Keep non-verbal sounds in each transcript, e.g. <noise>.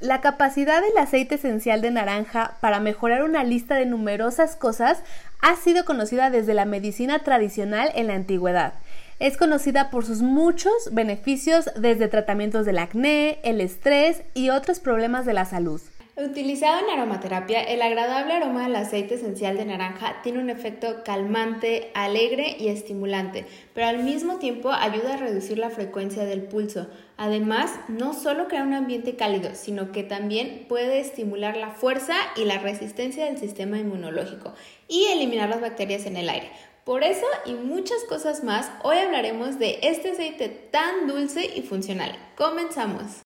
La capacidad del aceite esencial de naranja para mejorar una lista de numerosas cosas ha sido conocida desde la medicina tradicional en la antigüedad. Es conocida por sus muchos beneficios desde tratamientos del acné, el estrés y otros problemas de la salud. Utilizado en aromaterapia, el agradable aroma del aceite esencial de naranja tiene un efecto calmante, alegre y estimulante, pero al mismo tiempo ayuda a reducir la frecuencia del pulso. Además, no solo crea un ambiente cálido, sino que también puede estimular la fuerza y la resistencia del sistema inmunológico y eliminar las bacterias en el aire. Por eso y muchas cosas más, hoy hablaremos de este aceite tan dulce y funcional. Comenzamos.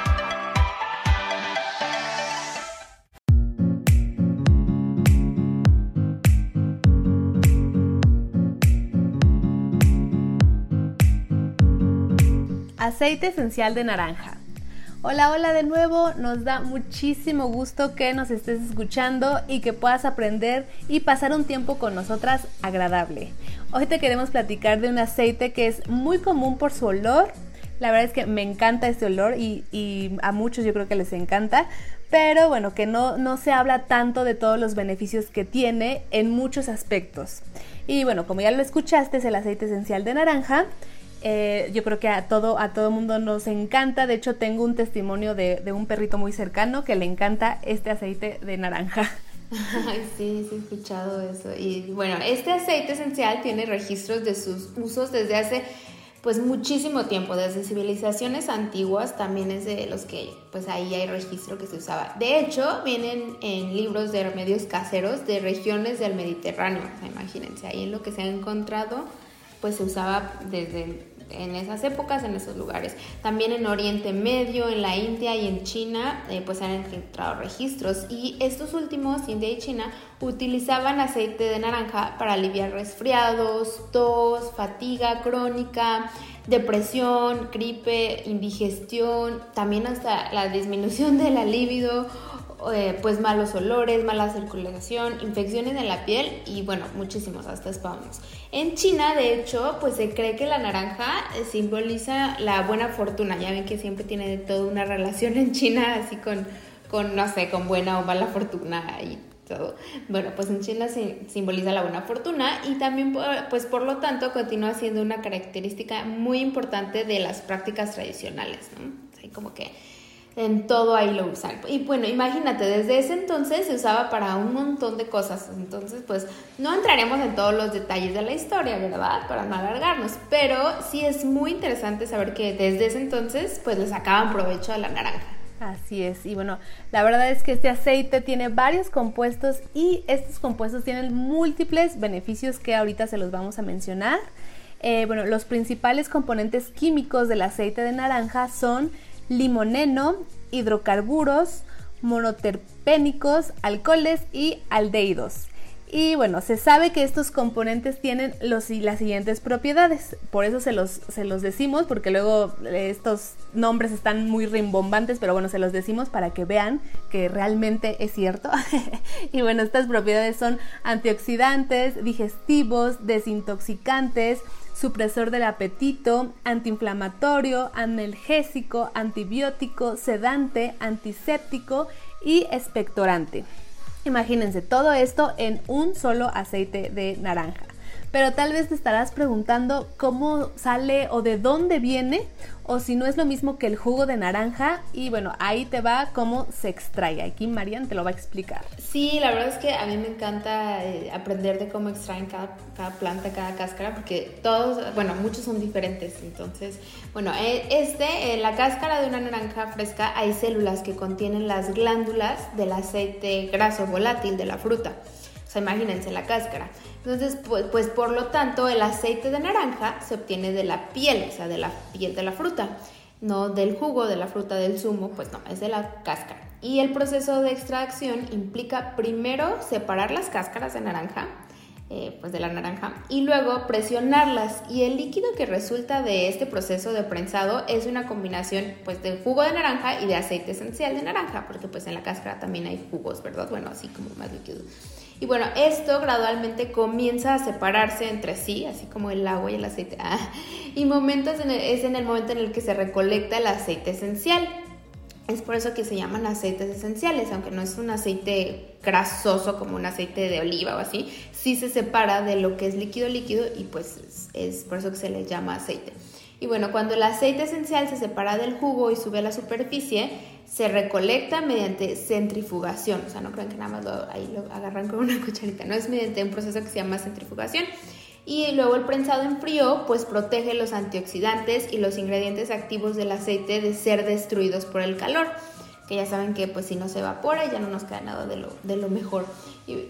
Aceite esencial de naranja. Hola, hola de nuevo, nos da muchísimo gusto que nos estés escuchando y que puedas aprender y pasar un tiempo con nosotras agradable. Hoy te queremos platicar de un aceite que es muy común por su olor. La verdad es que me encanta este olor y, a muchos yo creo que les encanta, pero bueno, que no, no se habla tanto de todos los beneficios que tiene en muchos aspectos. Y bueno, como ya lo escuchaste, es el aceite esencial de naranja eh, yo creo que a todo, a todo mundo nos encanta. De hecho, tengo un testimonio de, un perrito muy cercano que le encanta este aceite de naranja. <laughs> Ay, sí, sí he escuchado eso. Y bueno, este aceite esencial tiene registros de sus usos desde hace pues muchísimo tiempo, desde civilizaciones antiguas también es de los que pues ahí hay registro que se usaba. De hecho, vienen en libros de remedios caseros de regiones del Mediterráneo, imagínense, ahí en lo que se ha encontrado pues se usaba desde en esas épocas, en esos lugares. También en Oriente Medio, en la India y en China, eh, pues han encontrado registros. Y estos últimos, India y China, utilizaban aceite de naranja para aliviar resfriados, tos, fatiga crónica, depresión, gripe, indigestión, también hasta la disminución de la libido eh, pues malos olores, mala circulación, infecciones en la piel y bueno, muchísimos hasta espasmos. En China, de hecho, pues se cree que la naranja eh, simboliza la buena fortuna. Ya ven que siempre tiene toda una relación en China así con, con no sé, con buena o mala fortuna y todo. Bueno, pues en China simboliza la buena fortuna y también, pues por lo tanto, continúa siendo una característica muy importante de las prácticas tradicionales, ¿no? Como que en todo ahí lo usan. Y bueno, imagínate, desde ese entonces se usaba para un montón de cosas. Entonces, pues no entraremos en todos los detalles de la historia, ¿verdad? Para no alargarnos. Pero sí es muy interesante saber que desde ese entonces, pues le sacaban provecho a la naranja. Así es, y bueno, la verdad es que este aceite tiene varios compuestos y estos compuestos tienen múltiples beneficios que ahorita se los vamos a mencionar. Eh, bueno, los principales componentes químicos del aceite de naranja son limoneno, hidrocarburos, monoterpénicos, alcoholes y aldehídos. Y bueno, se sabe que estos componentes tienen los, las siguientes propiedades. Por eso se los, se los decimos, porque luego estos nombres están muy rimbombantes, pero bueno, se los decimos para que vean que realmente es cierto. <laughs> y bueno, estas propiedades son antioxidantes, digestivos, desintoxicantes, supresor del apetito, antiinflamatorio, analgésico, antibiótico, sedante, antiséptico y expectorante. Imagínense todo esto en un solo aceite de naranja pero tal vez te estarás preguntando cómo sale o de dónde viene o si no es lo mismo que el jugo de naranja y bueno, ahí te va cómo se extrae. Aquí Marian te lo va a explicar. Sí, la verdad es que a mí me encanta eh, aprender de cómo extraen cada, cada, planta, cada cáscara, porque todos, bueno, muchos son diferentes. Entonces, bueno, eh, este, en la cáscara de una naranja fresca hay células que contienen las glándulas del aceite graso volátil de la fruta. O sea, imagínense la cáscara. Entonces, pues, pues, por lo tanto, el aceite de naranja se obtiene de la piel, o sea, de la piel de la fruta. no del jugo de la fruta del zumo, pues no, es de la cáscara. Y el proceso de extracción implica primero separar las cáscaras de naranja, eh, pues de la naranja, y luego presionarlas. Y el líquido que resulta de este proceso de prensado es una combinación pues de jugo de naranja y de aceite esencial de naranja, porque pues en la cáscara también hay jugos, ¿verdad? Bueno, así como más líquido. Y bueno, esto gradualmente comienza a separarse entre sí, así como el agua y el aceite. <laughs> Ah, y momentos es en el momento en el que se recolecta el aceite esencial. Es por eso que se llaman aceites esenciales, aunque no es un aceite grasoso como un aceite de oliva o así, sí se separa de lo que es líquido líquido y pues es por eso que se le llama aceite. Y bueno, cuando el aceite esencial se separa del jugo y sube a la superficie, se recolecta mediante centrifugación. O sea, no crean que nada más ahí lo agarran con una <laughs> cucharita, no es mediante un proceso que se llama centrifugación. Y luego el prensado en frío pues protege los antioxidantes y los ingredientes activos del aceite de ser destruidos por el calor que ya saben que pues si no se evapora ya no nos queda nada de lo, de lo mejor.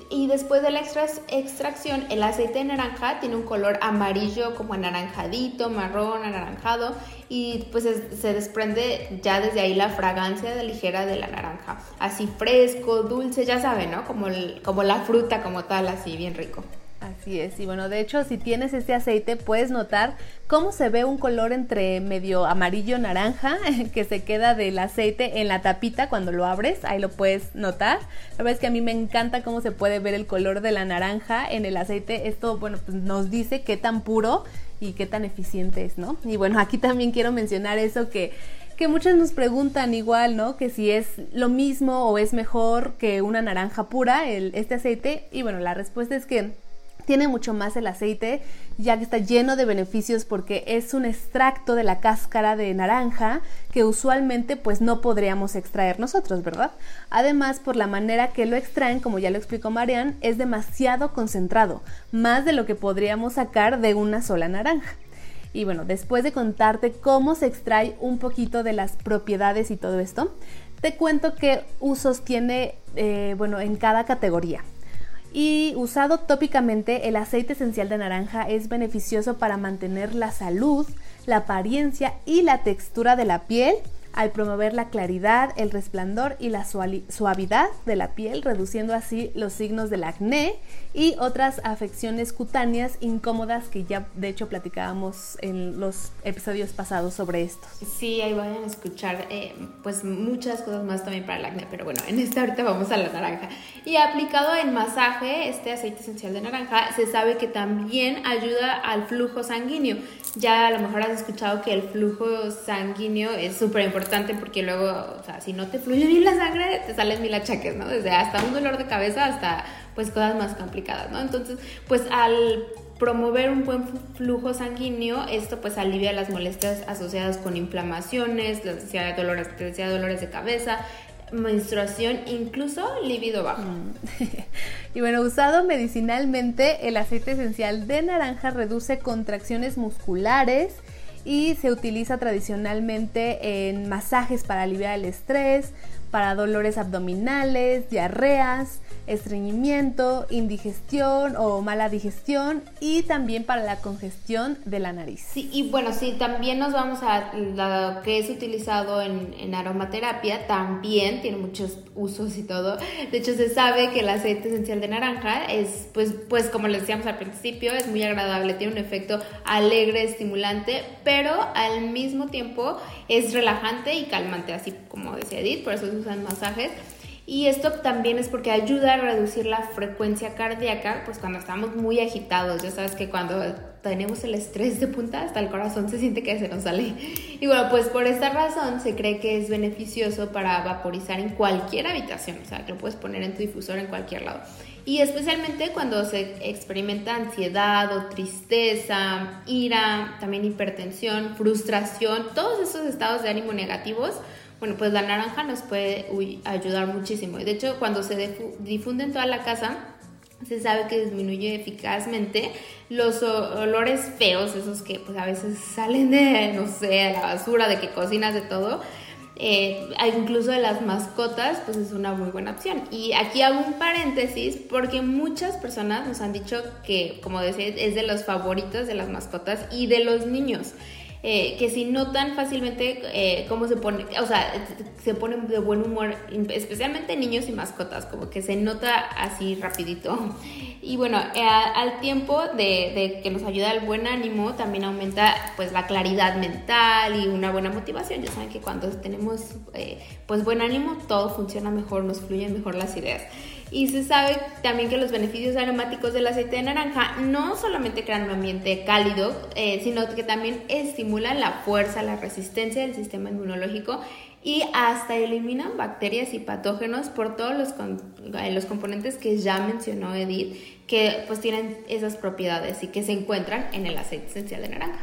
Y, después de la extracción, el aceite de naranja tiene un color amarillo como anaranjadito, marrón, anaranjado y pues se desprende ya desde ahí la fragancia de ligera de la naranja. Así fresco, dulce, ya saben, ¿no? Como, como la fruta como tal, así bien rico. Así es, y bueno, de hecho, si tienes este aceite, puedes notar cómo se ve un color entre medio amarillo naranja <laughs> que se queda del aceite en la tapita cuando lo abres, ahí lo puedes notar. La verdad es que a mí me encanta cómo se puede ver el color de la naranja en el aceite. Esto, bueno, pues nos dice qué tan puro y qué tan eficiente es, ¿no? Y bueno, aquí también quiero mencionar eso que que muchas nos preguntan igual, ¿no? Que si es lo mismo o es mejor que una naranja pura, el, este aceite. Y bueno, la respuesta es que tiene mucho más el aceite, ya que está lleno de beneficios porque es un extracto de la cáscara de naranja que usualmente pues no podríamos extraer nosotros, ¿verdad? Además, por la manera que lo extraen, como ya lo explicó Marian, es demasiado concentrado, más de lo que podríamos sacar de una sola naranja. Y bueno, después de contarte cómo se extrae un poquito de las propiedades y todo esto, te cuento qué usos tiene, eh, bueno, en cada categoría. Y usado tópicamente, el aceite esencial de naranja es beneficioso para mantener la salud, la apariencia y la textura de la piel al promover la claridad, el resplandor y la suavidad de la piel, reduciendo así los signos del acné y otras afecciones cutáneas incómodas que ya de hecho platicábamos en los episodios pasados sobre esto. Sí, ahí vayan a escuchar eh, pues muchas cosas más también para el acné, pero bueno, en esta ahorita vamos a la naranja. Y aplicado en masaje, este aceite esencial de naranja se sabe que también ayuda al flujo sanguíneo. Ya a lo mejor has escuchado que el flujo sanguíneo es súper importante porque luego, o sea, si no te fluye bien la sangre, te salen mil achaques, ¿no? Desde hasta un dolor de cabeza hasta pues cosas más complicadas, ¿no? Entonces, pues al promover un buen flujo sanguíneo, esto pues alivia las molestias asociadas con inflamaciones, dolores, decía dolores de cabeza, menstruación, incluso líbido bajo. Mm. <laughs> y bueno, usado medicinalmente, el aceite esencial de naranja reduce contracciones musculares y se utiliza tradicionalmente en masajes para aliviar el estrés, para dolores abdominales, diarreas, estreñimiento, indigestión o mala digestión y también para la congestión de la nariz. Sí, y bueno, sí, también nos vamos a lo que es utilizado en, aromaterapia, también tiene muchos usos y todo. De hecho, se sabe que el aceite esencial de naranja es, pues, pues como les decíamos al principio, es muy agradable, tiene un efecto alegre, estimulante, pero al mismo tiempo es relajante y calmante, así como decía Edith, por eso se usan masajes. Y esto también es porque ayuda a reducir la frecuencia cardíaca, pues cuando estamos muy agitados, ya sabes que cuando tenemos el estrés de punta, hasta el corazón se siente que se nos sale. Y bueno, pues por esta razón se cree que es beneficioso para vaporizar en cualquier habitación, o sea, lo puedes poner en tu difusor en cualquier lado. Y especialmente cuando se experimenta ansiedad o tristeza, ira, también hipertensión, frustración, todos esos estados de ánimo negativos, bueno, pues la naranja nos puede ayudar muchísimo. De hecho, cuando se difunde en toda la casa, se sabe que disminuye eficazmente los olores feos, esos que pues a veces salen de, no sé, la basura, de que cocinas de todo. Eh, incluso de las mascotas, pues es una muy buena opción. Y aquí hago un paréntesis porque muchas personas nos han dicho que, como decía, es de los favoritos de las mascotas y de los niños. Eh, que si notan fácilmente eh, cómo se pone, o sea, se ponen de buen humor, especialmente niños y mascotas, como que se nota así rapidito. <laughs> Y bueno, eh, al tiempo de, que nos ayuda el buen ánimo, también aumenta pues la claridad mental y una buena motivación. Ya saben que cuando tenemos pues buen ánimo, todo funciona mejor, nos fluyen mejor las ideas. Y se sabe también que los beneficios aromáticos del aceite de naranja no solamente crean un ambiente cálido, eh, sino que también estimulan la fuerza, la resistencia del sistema inmunológico y hasta eliminan bacterias y patógenos por todos los, eh, los componentes que ya mencionó Edith, que pues tienen esas propiedades y que se encuentran en el aceite esencial de naranja.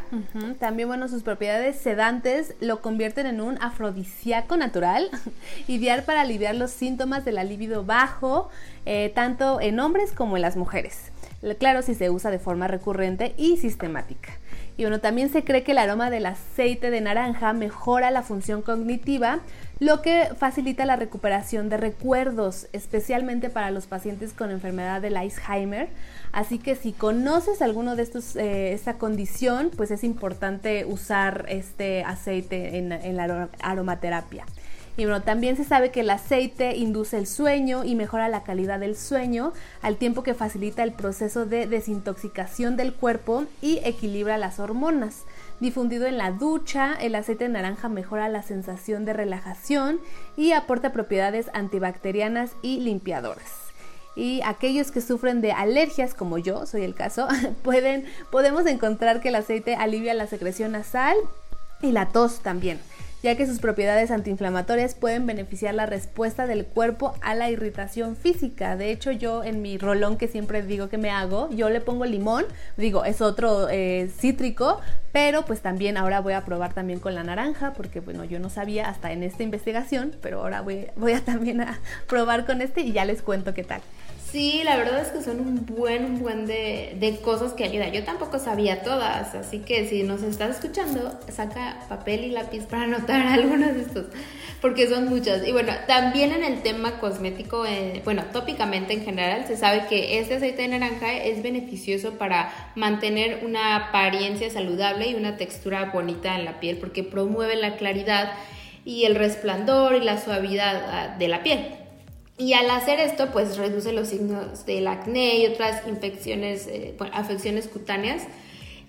También, bueno, sus propiedades sedantes lo convierten en un afrodisíaco natural, <laughs> ideal para aliviar los síntomas del libido bajo, eh, tanto en hombres como en las mujeres. Claro, si se usa de forma recurrente y sistemática. Y bueno, también se cree que el aroma del aceite de naranja mejora la función cognitiva, lo que facilita la recuperación de recuerdos, especialmente para los pacientes con enfermedad del Alzheimer. Así que si conoces alguno de estos, eh, esta condición, pues es importante usar este aceite en la aromaterapia. Bueno, también se sabe que el aceite induce el sueño y mejora la calidad del sueño, al tiempo que facilita el proceso de desintoxicación del cuerpo y equilibra las hormonas. Difundido en la ducha, el aceite de naranja mejora la sensación de relajación y aporta propiedades antibacterianas y limpiadoras y aquellos que sufren de alergias como yo, soy el caso, <laughs> pueden podemos encontrar que el aceite alivia la secreción nasal y la tos también ya que sus propiedades antiinflamatorias pueden beneficiar la respuesta del cuerpo a la irritación física. De hecho, yo en mi rolón que siempre digo que me hago, yo le pongo limón, digo, es otro eh, cítrico, pero pues también ahora voy a probar también con la naranja, porque bueno, yo no sabía hasta en esta investigación, pero ahora voy, voy a también a probar con este y ya les cuento qué tal. Sí, la verdad es que son un buen, un buen de, de, cosas que ayudan. Yo tampoco sabía todas, así que si nos estás escuchando, saca papel y lápiz para anotar <laughs> algunas de estos, porque son muchas. Y bueno, también en el tema cosmético, eh, bueno, tópicamente en general, se sabe que este aceite de naranja es beneficioso para mantener una apariencia saludable y una textura bonita en la piel, porque promueve la claridad y el resplandor y la suavidad ah, de la piel. Y al hacer esto, pues reduce los signos del acné y otras infecciones, eh, afecciones cutáneas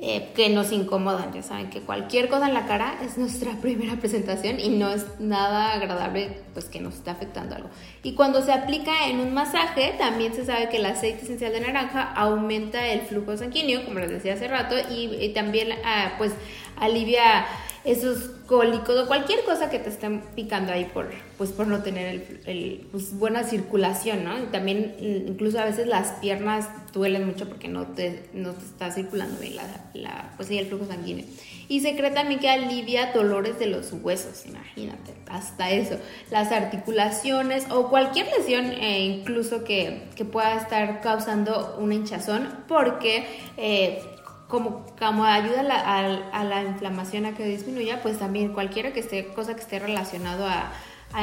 eh, que nos incomodan. Ya saben que cualquier cosa en la cara es nuestra <laughs> primera presentación y no es nada agradable pues que nos esté afectando algo. Y cuando se aplica en un masaje, también se sabe que el aceite esencial de naranja aumenta el flujo sanguíneo, como les decía hace rato, y, también ah, pues alivia esos cólicos o cualquier cosa que te estén picando ahí por, pues por no tener el, pues buena circulación, ¿no? Y también incluso a veces las piernas duelen mucho porque no te, no te está circulando bien la, la, pues el flujo sanguíneo. Y se cree también que alivia dolores de los huesos, imagínate, hasta eso. Las articulaciones o cualquier lesión eh, incluso que, que, pueda estar causando una hinchazón porque... Eh, como, como ayuda a la, inflamación a que disminuya, pues también cualquiera que esté, cosa que esté relacionado a,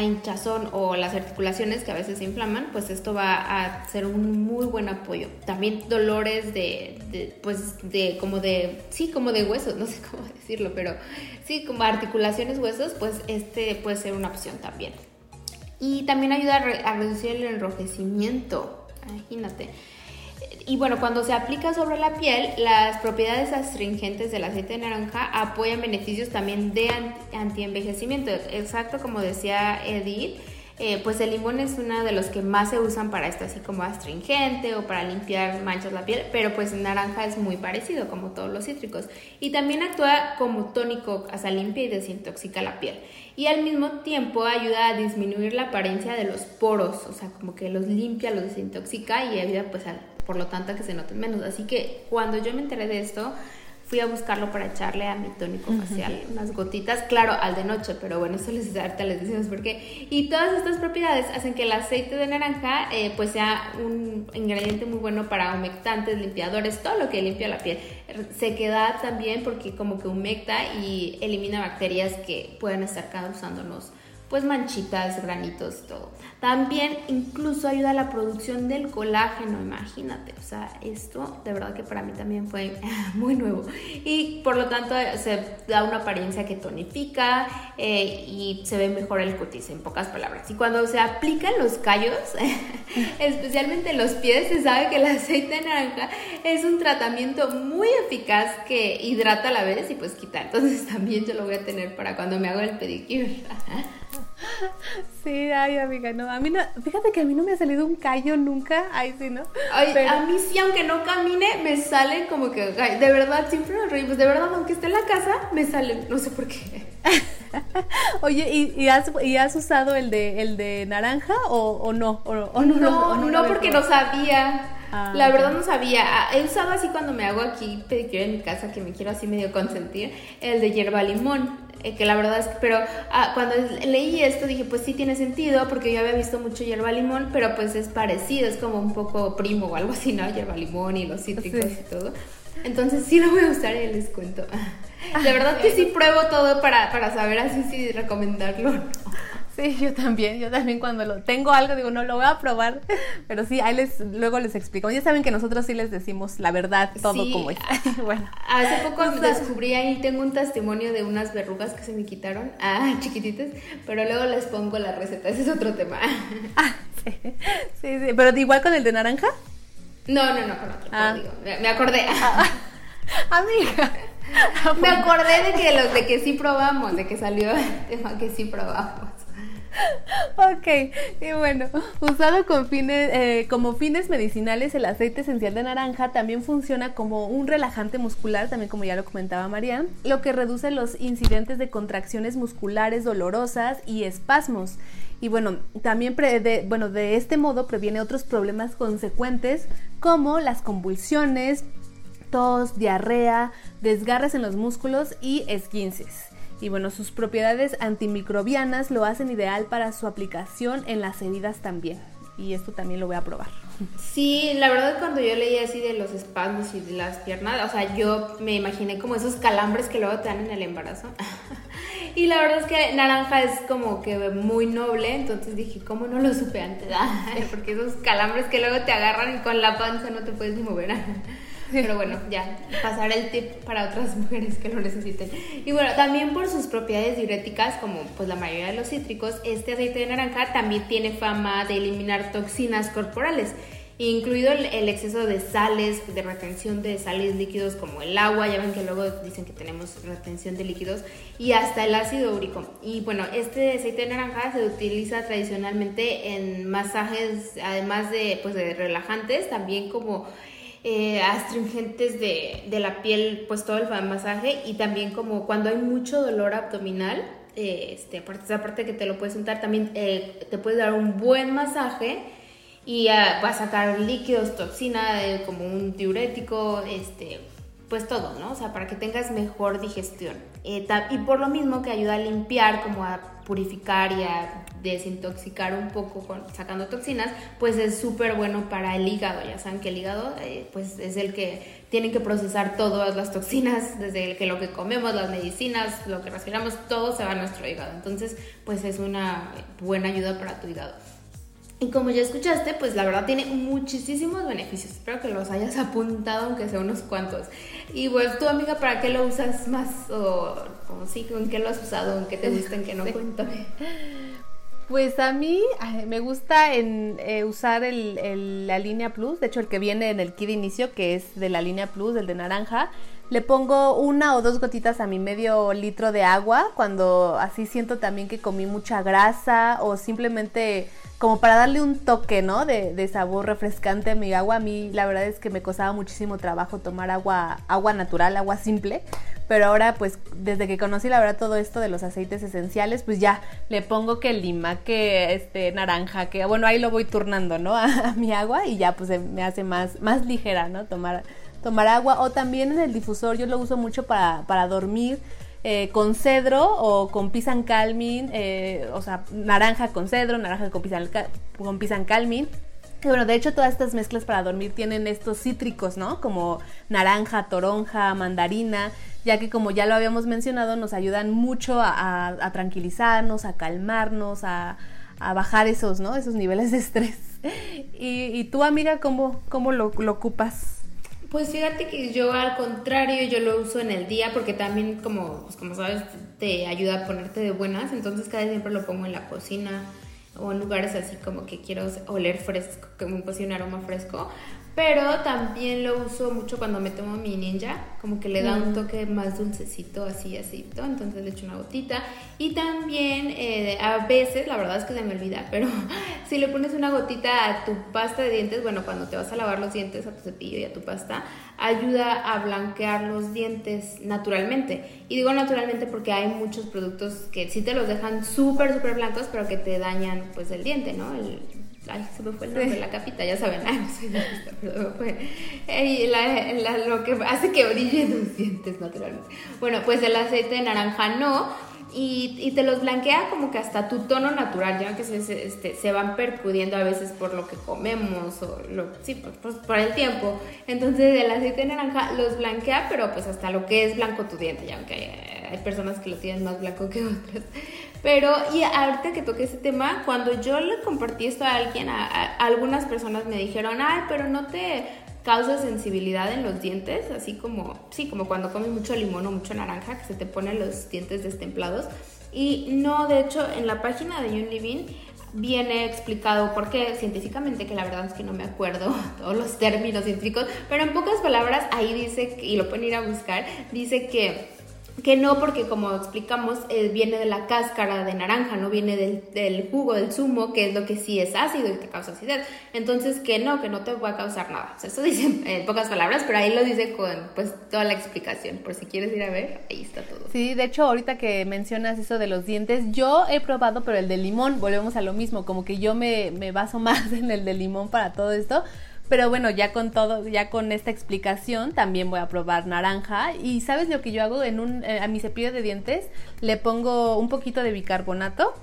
hinchazón o las articulaciones que a veces se inflaman, pues esto va a ser un muy buen apoyo. También dolores de, pues de como de, sí, como de huesos, <laughs> no sé cómo decirlo, pero sí, como articulaciones huesos, pues este puede ser una opción también. Y también ayuda a, a reducir el enrojecimiento, imagínate. Y bueno, cuando se aplica sobre la piel, las propiedades astringentes del aceite de naranja apoyan beneficios también de antienvejecimiento. Exacto como decía Edith, eh, pues el limón es uno de los que más se usan para esto, así como astringente o para limpiar manchas la piel, pero pues naranja es muy parecido como todos los cítricos. Y también actúa como tónico, sea, limpia y desintoxica la piel. Y al mismo tiempo ayuda a disminuir la apariencia de los poros, o sea, como que los limpia, los desintoxica y ayuda pues a por lo tanto que se noten menos. Así que cuando yo me enteré de esto, fui a buscarlo para echarle a mi tónico facial unas gotitas, claro, al de noche, pero bueno, eso les, ahorita les decimos por qué. Y todas estas propiedades hacen que el aceite de naranja eh, pues sea un ingrediente muy bueno para humectantes, limpiadores, todo lo que limpia la piel. Se queda también porque como que humecta y elimina bacterias que pueden estar causándonos pues manchitas, granitos, todo. También incluso ayuda a la producción del colágeno, imagínate. O sea, esto de verdad que para mí también fue <laughs> muy nuevo. Y por lo tanto se da una apariencia que tonifica eh, y se ve mejor el cutis, en pocas palabras. Y cuando se aplican los callos, <laughs> especialmente los pies, se sabe que el aceite naranja es un tratamiento muy eficaz que hidrata a la vez y pues quita. Entonces <laughs> también yo lo voy a tener para cuando me hago el pedicure. <laughs> Sí, ay, amiga, no, a mí no, fíjate que a mí no me ha salido un callo nunca, ay, sí, ¿no? Ay, a mí sí, aunque no camine, me salen como que, de verdad, siempre me reí, pues de verdad, aunque esté en la casa, me salen, no sé por qué. <laughs> Oye, ¿y, has, ¿y, has, usado el de, el de naranja o, no? O, no, no, porque no sabía. Ah, la verdad no sabía. Ah, he usado así cuando me hago aquí pedicure en mi casa, que me quiero así medio consentir, el de hierba limón. Eh, que la verdad es que, pero ah, cuando leí esto dije, pues sí tiene sentido, porque yo había visto mucho hierba limón, pero pues es parecido, es como un poco primo o algo así, ¿no? Hierba limón y los cítricos y todo. Entonces sí lo voy a usar y les cuento. <laughs> De verdad que sí pruebo todo para, para saber así si recomendarlo o no. Sí, <laughs> yo también, yo también cuando lo tengo algo digo, no lo voy a probar, <laughs> pero sí, ahí les luego les explico. Ya saben que nosotros sí les decimos la verdad, todo como es. <laughs> bueno. Hace poco descubrí ahí tengo un testimonio de unas verrugas que se me quitaron, ah, chiquititas, pero luego les pongo la receta, ese es otro tema. Ah, sí. Sí, sí, pero igual con el de naranja? No, no, no, con otro, ah. digo, me, acordé. Ah, amiga. Me acordé de que los de que sí probamos, de que salió el tema que sí probamos. <laughs> Ok, y bueno, usado con fines, eh, como fines medicinales, el aceite esencial de naranja también funciona como un relajante muscular, también como ya lo comentaba María, lo que reduce los incidentes de contracciones musculares dolorosas y espasmos. Y bueno, también de, bueno, de este modo previene otros problemas consecuentes como las convulsiones, tos, diarrea, desgarres en los músculos y esguinces. Y bueno, sus propiedades antimicrobianas lo hacen ideal para su aplicación en las heridas también. Y esto también lo voy a probar. Sí, la verdad cuando yo leí así de los espasmos y de las piernas, o sea, yo me imaginé como esos calambres que luego te dan en el embarazo. <laughs> y la verdad es que naranja es como que muy noble, entonces dije, ¿cómo no lo supe antes? <laughs> Porque esos calambres que luego te agarran y con la panza no te puedes ni mover. <laughs> Pero bueno, ya, pasar el tip para otras mujeres que lo necesiten. Y bueno, también por sus propiedades diuréticas, como pues la mayoría de los cítricos, este aceite de naranja también tiene fama de eliminar toxinas corporales, incluido el, exceso de sales, de retención de sales líquidos como el agua, ya ven que luego dicen que tenemos retención de líquidos, y hasta el ácido úrico. Y bueno, este aceite de naranja se utiliza tradicionalmente en masajes, además de, pues, de relajantes, también como eh, astringentes de, de, la piel, pues todo el masaje y también como cuando hay mucho dolor abdominal, eh, este, aparte, aparte que te lo puedes untar, también eh, te puede dar un buen masaje y va a sacar líquidos, toxina, como un diurético, este, pues todo, ¿no? O sea, para que tengas mejor digestión. Y por lo mismo que ayuda a limpiar, como a purificar y a desintoxicar un poco sacando toxinas, pues es súper bueno para el hígado. Ya saben que el hígado eh, pues es el que tiene que procesar todas las toxinas, desde el que lo que comemos, las medicinas, lo que respiramos, todo se va a nuestro hígado. Entonces, pues es una buena ayuda para tu hígado. Y como ya escuchaste, pues la verdad tiene muchísimos beneficios. Espero que los hayas <laughs> apuntado, aunque sea unos cuantos. Y pues tú, amiga, ¿para qué lo usas más? O, o sí, ¿en qué lo has usado? ¿En qué te gusta? ¿En qué no? <laughs> Cuéntame. Pues a mí me gusta en, eh, usar el, la línea Plus, de hecho el que viene en el kit de inicio, que es de la línea Plus, el de naranja. Le pongo una o dos gotitas a mi medio litro de agua cuando así siento también que comí mucha grasa o simplemente como para darle un toque, ¿no? De, de, sabor refrescante a mi agua. A mí la verdad es que me costaba muchísimo trabajo tomar agua, agua natural, agua simple. Pero ahora, pues, desde que conocí la verdad todo esto de los aceites esenciales, pues ya le pongo que lima, que este naranja, que bueno, ahí lo voy turnando, ¿no? <laughs> A, mi agua y ya pues me hace más, más ligera, ¿no? Tomar, tomar agua. O también en el difusor, yo lo uso mucho para, para dormir eh, con cedro o con pisan calmin, eh, o sea, naranja con cedro, naranja con pisan, con pisan calmin. bueno, de hecho todas estas mezclas para dormir tienen estos cítricos, ¿no? Como naranja, toronja, mandarina, ya que como ya lo habíamos mencionado, nos ayudan mucho a, tranquilizarnos, a calmarnos, a, bajar esos, ¿no? Esos niveles de estrés. <laughs> Y, tú, amiga, ¿cómo, cómo lo ocupas? Pues fíjate que yo al contrario, yo lo uso en el día porque también como, pues como sabes, te ayuda a ponerte de buenas, entonces cada siempre lo pongo en la cocina o en lugares así como que quiero oler fresco, como pues un aroma fresco. Pero también lo uso mucho cuando me tomo mi ninja, como que le da un toque más dulcecito, así, así, entonces le echo una gotita. Y también eh, a veces, la verdad es que se me olvida, pero <laughs> si le pones una gotita a tu pasta de dientes, bueno, cuando te vas a lavar los dientes, a tu cepillo y a tu pasta, ayuda a blanquear los dientes naturalmente. Y digo naturalmente porque hay muchos productos que sí te los dejan súper, súper blancos, pero que te dañan pues el diente, ¿no? El, Ay, se me fue el nombre de la capita, ya saben. Ay, no soy dentista, pero fue. lo que hace que brillen los dientes naturalmente. Bueno, pues el aceite de naranja no. Y, y, te los blanquea como que hasta tu tono natural, ya que se, se, este, se van percudiendo a veces por lo que comemos o lo, sí, pues, pues, por el tiempo. Entonces el aceite de naranja los blanquea, pero pues hasta lo que es blanco tu diente, ya aunque hay, hay personas que lo tienen más blanco que otras. Pero, y ahorita que toqué ese tema, cuando yo le compartí esto a alguien, algunas personas me dijeron, ay, pero no te causa sensibilidad en los dientes, así como, sí, como cuando comes mucho limón o mucho naranja, que se te ponen los dientes destemplados. Y no, de hecho, en la página de Yun Living viene explicado por qué científicamente, que la verdad es que no me acuerdo <laughs> todos los términos científicos, pero en pocas palabras ahí dice, y lo pueden ir a buscar, dice que que no porque como explicamos eh, viene de la cáscara de naranja, no viene del, jugo del zumo, que es lo que sí es ácido y te causa acidez. Entonces que no, que no te va a causar nada. eso <laughs> dice en pocas palabras, pero ahí lo dice con pues toda la explicación. Por si quieres ir a ver, ahí está todo. Sí, de hecho ahorita que mencionas eso de los dientes, yo he probado, pero el de limón, volvemos a lo mismo, como que yo me, me baso <laughs> más en el de limón para todo esto pero bueno, ya con todo, ya con esta explicación, también voy a probar naranja. Y sabes lo que yo hago en un, eh, a mi cepillo de dientes, le pongo un poquito de bicarbonato,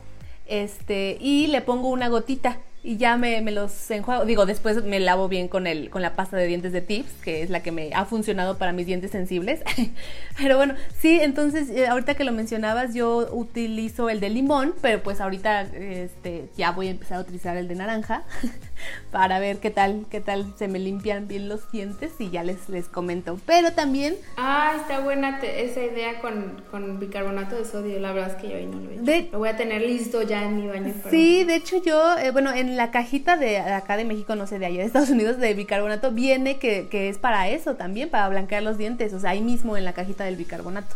este, y le pongo una gotita y ya me, me, los enjuago. Digo, después me lavo bien con el, con la pasta de dientes de Tips, que es la que me ha funcionado para mis dientes sensibles. <laughs> pero bueno, sí, entonces eh, ahorita que lo mencionabas, yo utilizo el de limón, pero pues ahorita este, ya voy a empezar a utilizar el de naranja <laughs> <laughs> para ver qué tal, qué tal se me limpian bien los dientes y ya les, les comento. Pero también. Ah, está buena esa idea con, con, bicarbonato de sodio. La verdad es que yo ahí no lo he hecho. lo voy a tener listo ya en mi baño. Sí, de hecho yo, eh, bueno, en la cajita de acá de México, no sé, de allá de Estados Unidos, de bicarbonato, viene que, que es para eso también, para blanquear los dientes, o sea, ahí mismo en la cajita del bicarbonato.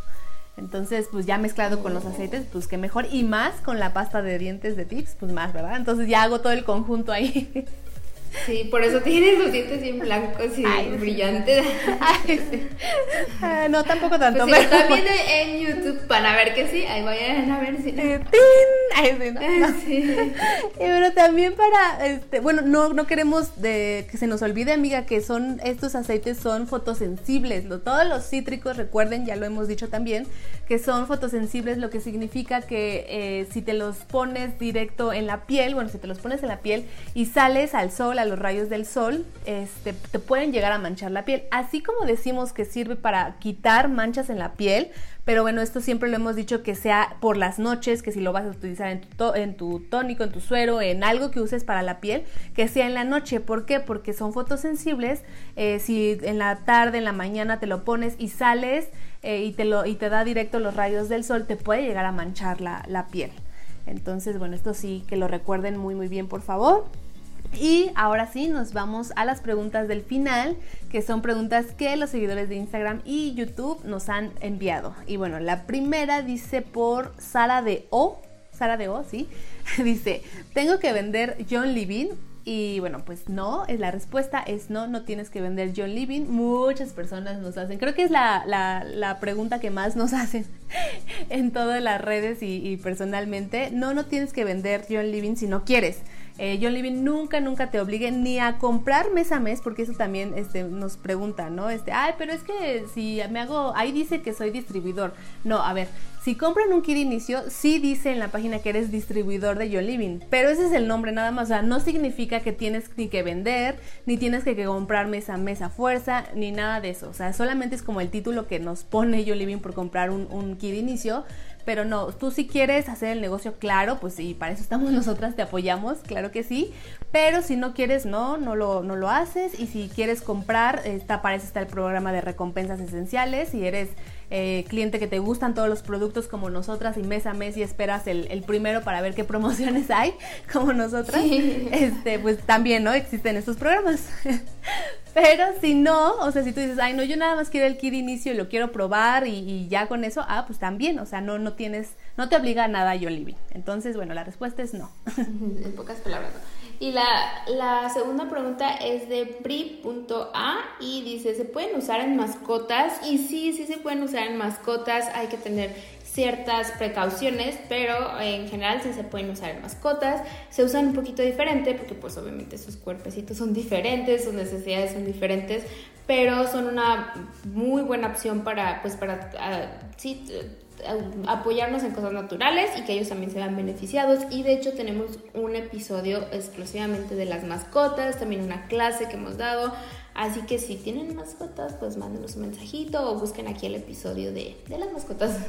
Entonces, pues ya mezclado con los aceites, pues qué mejor. Y más con la pasta de dientes de Tips, pues más, ¿verdad? Entonces ya hago todo el conjunto ahí. <laughs> Sí, por eso tienes los dientes bien blancos y brillantes. Ah, no, tampoco tanto. Pues si están viendo en YouTube para ver que sí, ahí vayan a ver si no. Eh, sí, Pero <laughs> también para, este, bueno, no, no queremos de, que se nos olvide, amiga, que son estos aceites son fotosensibles. todos los cítricos, recuerden, ya lo hemos dicho también, que son fotosensibles, lo que significa que eh, si te los pones directo en la piel, bueno, si te los pones en la piel y sales al sol, a los rayos del sol, este, te pueden llegar a manchar la piel. Así como decimos que sirve para quitar manchas en la piel, pero bueno, esto siempre lo hemos dicho que sea por las noches, que si lo vas a utilizar en tu, en tu tónico, en tu suero, en algo que uses para la piel, que sea en la noche. ¿Por qué? Porque son fotosensibles. Eh, si en la tarde, en la mañana te lo pones y sales eh, y, te lo, y te da directo los rayos del sol, te puede llegar a manchar la, la piel. Entonces, bueno, esto sí que lo recuerden muy, muy bien, por favor. Y ahora sí, nos vamos a las preguntas del final, que son preguntas que los seguidores de Instagram y YouTube nos han enviado. Y bueno, la primera dice por Sara de O, Sara de O, sí, <laughs> dice, tengo que vender John Living. Y bueno, pues no, es la respuesta es no, no tienes que vender John Living. Muchas personas nos hacen, creo que es la, la, pregunta que más nos <laughs> hacen en todas las redes y, y personalmente. No, no tienes que vender John Living si no quieres. Eh, John Living nunca, nunca te obligue ni a comprar mes a mes, porque eso también este, nos preguntan, ¿no? Este, ay, pero es que si me hago, ahí dice que soy distribuidor. No, a ver, si compran un kit inicio, sí dice en la página que eres distribuidor de John Living, pero ese es el nombre nada más, o sea, no significa que tienes ni que vender, ni tienes que, comprar mes a mes a fuerza, ni nada de eso, o sea, solamente es como el título que nos pone John Living por comprar un, un kit inicio, pero no, tú si quieres hacer el negocio, claro, pues sí, para eso estamos <laughs> nosotras, te apoyamos, claro que sí, pero si no quieres, no, no lo, no lo haces, y si quieres comprar, está, para eso está el programa de recompensas esenciales, si eres eh, cliente que te gustan todos los productos como nosotras y mes a mes y esperas el, el primero para ver qué promociones hay, <laughs> como nosotras, este, pues también, ¿no? Existen estos programas. <laughs> Pero si no, o sea, si tú dices, ay, no, yo nada más quiero el kit inicio y lo quiero probar y, ya con eso, ah, pues también, o sea, no, no tienes, no te obliga a nada yo living. Entonces, bueno, la respuesta es no. <laughs> En pocas palabras, Y la, la segunda pregunta es de Pri.a y dice, ¿se pueden usar en mascotas? Y sí, sí se pueden usar en mascotas, hay que tener ciertas precauciones, pero en general sí se pueden usar mascotas. Se usan un poquito diferente porque pues obviamente sus cuerpecitos son diferentes, sus necesidades son diferentes, pero son una muy buena opción para pues para uh, apoyarnos en cosas naturales y que ellos también se vean beneficiados. Y de hecho tenemos un episodio exclusivamente de las mascotas, también una clase que hemos dado. Así que si tienen mascotas, pues mándenos un mensajito o busquen aquí el episodio de, de las mascotas. <laughs>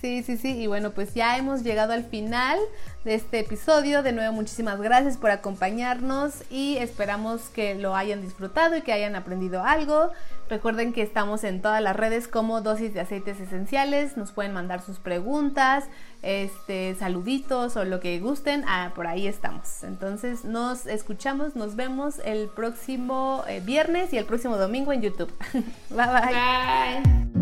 Sí, sí, sí. Y bueno, pues ya hemos llegado al final de este episodio. De nuevo, muchísimas gracias por acompañarnos y esperamos que lo hayan disfrutado y que hayan aprendido algo. Recuerden que estamos en todas las redes como dosis de aceites esenciales. Nos pueden mandar sus preguntas, este, saluditos o lo que gusten. Ah, por ahí estamos. Entonces nos escuchamos, nos vemos el próximo eh, viernes y el próximo domingo en YouTube. <laughs> bye. Bye.